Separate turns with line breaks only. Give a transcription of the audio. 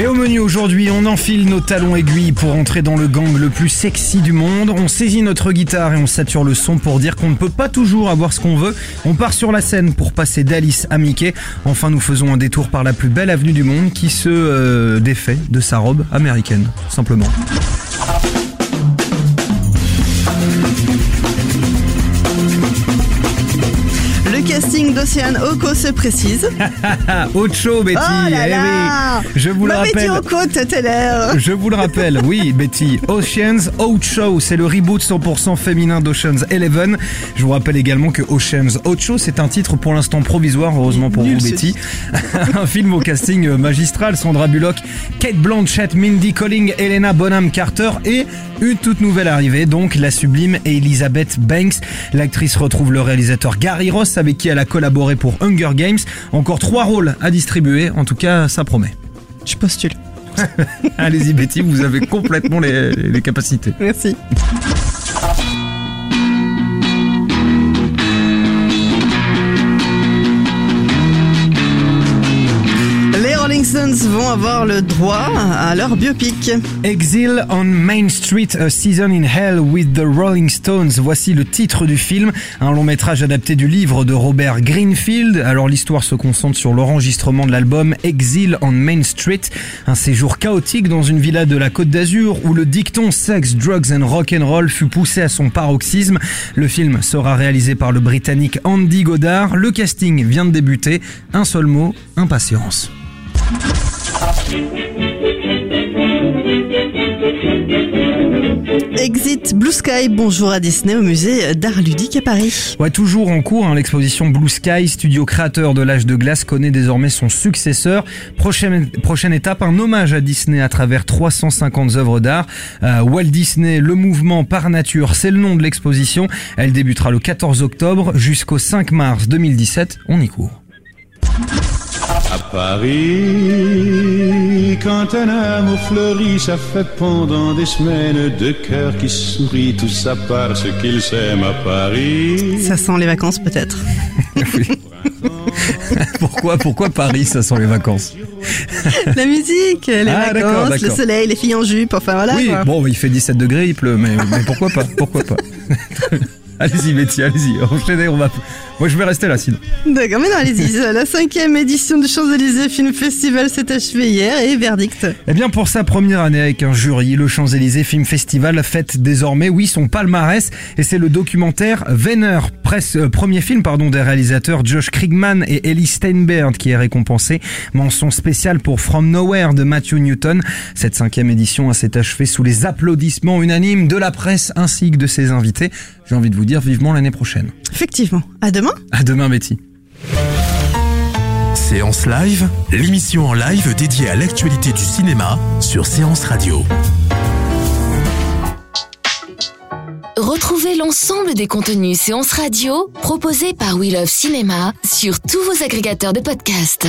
Et au menu aujourd'hui, on enfile nos talons aiguilles pour entrer dans le gang le plus sexy du monde. On saisit notre guitare et on sature le son pour dire qu'on ne peut pas toujours avoir ce qu'on veut. On part sur la scène pour passer d'Alice à Mickey. Enfin, nous faisons un détour par la plus belle avenue du monde qui se euh, défait de sa robe américaine, simplement.
Casting d'Océane Oko se précise.
Ocho, Betty.
Oh là
eh
là
oui, je vous le
Betty
rappelle.
Oko, t'étais l'air.
Je vous le rappelle, oui, Betty. Ocean's Show, c'est le reboot 100% féminin d'Ocean's Eleven. Je vous rappelle également que Ocean's Show, c'est un titre pour l'instant provisoire, heureusement pour
Nul,
vous, Betty. un film au casting magistral, Sandra Bullock, Kate Blanchett, Mindy Colling, Helena Bonham Carter et une toute nouvelle arrivée, donc la sublime Elizabeth Banks. L'actrice retrouve le réalisateur Gary Ross avec qui elle a collaboré pour Hunger Games. Encore trois rôles à distribuer, en tout cas, ça promet.
Je postule.
Allez-y Betty, vous avez complètement les, les capacités.
Merci. Stones vont avoir le droit à leur biopic.
Exile on Main Street, A Season in Hell with the Rolling Stones. Voici le titre du film, un long métrage adapté du livre de Robert Greenfield. Alors l'histoire se concentre sur l'enregistrement de l'album Exile on Main Street, un séjour chaotique dans une villa de la Côte d'Azur où le dicton sex, drugs and rock and roll fut poussé à son paroxysme. Le film sera réalisé par le britannique Andy Goddard. Le casting vient de débuter. Un seul mot, impatience.
Exit Blue Sky, bonjour à Disney au musée d'art ludique à Paris.
Ouais, toujours en cours, hein, l'exposition Blue Sky, studio créateur de l'âge de glace, connaît désormais son successeur. Prochaine, étape, un hommage à Disney à travers 350 œuvres d'art. Euh, Walt Disney, le mouvement par nature, c'est le nom de l'exposition. Elle débutera le 14 octobre jusqu'au 5 mars 2017. On y court.
Paris, quand un amour fleurit, ça fait pendant des semaines deux cœurs qui sourient, tout ça parce qu'ils s'aiment à Paris.
Ça sent les vacances peut-être.
Pourquoi, pourquoi Paris, ça sent les vacances
La musique, les
Ah,
vacances, le soleil, les filles en jupe, enfin voilà.
Oui,
quoi.
bon, il fait 17 degrés, il pleut, mais, mais pourquoi pas, pourquoi pas. Allez-y, Betty, allez-y, enchaînez, on va... Moi, je vais rester là, sinon.
D'accord, mais non, allez-y. La cinquième édition du Champs-Élysées Film Festival s'est achevée hier et verdict.
Eh bien, pour sa première année avec un jury, le Champs-Élysées Film Festival fête désormais, oui, son palmarès, et c'est le documentaire Venner, presse, euh, premier film, pardon, des réalisateurs Josh Krigman et Ellie Steinberg qui est récompensé. Mention spéciale pour From Nowhere de Matthew Newton. Cette cinquième édition s'est achevée sous les applaudissements unanimes de la presse ainsi que de ses invités. J'ai envie de vous dire vivement l'année prochaine.
Effectivement. À demain.
À demain, Betty.
Séance Live, l'émission en live dédiée à l'actualité du cinéma sur Séance Radio.
Retrouvez l'ensemble des contenus séances radio proposés par We Love Cinéma sur tous vos agrégateurs de podcasts.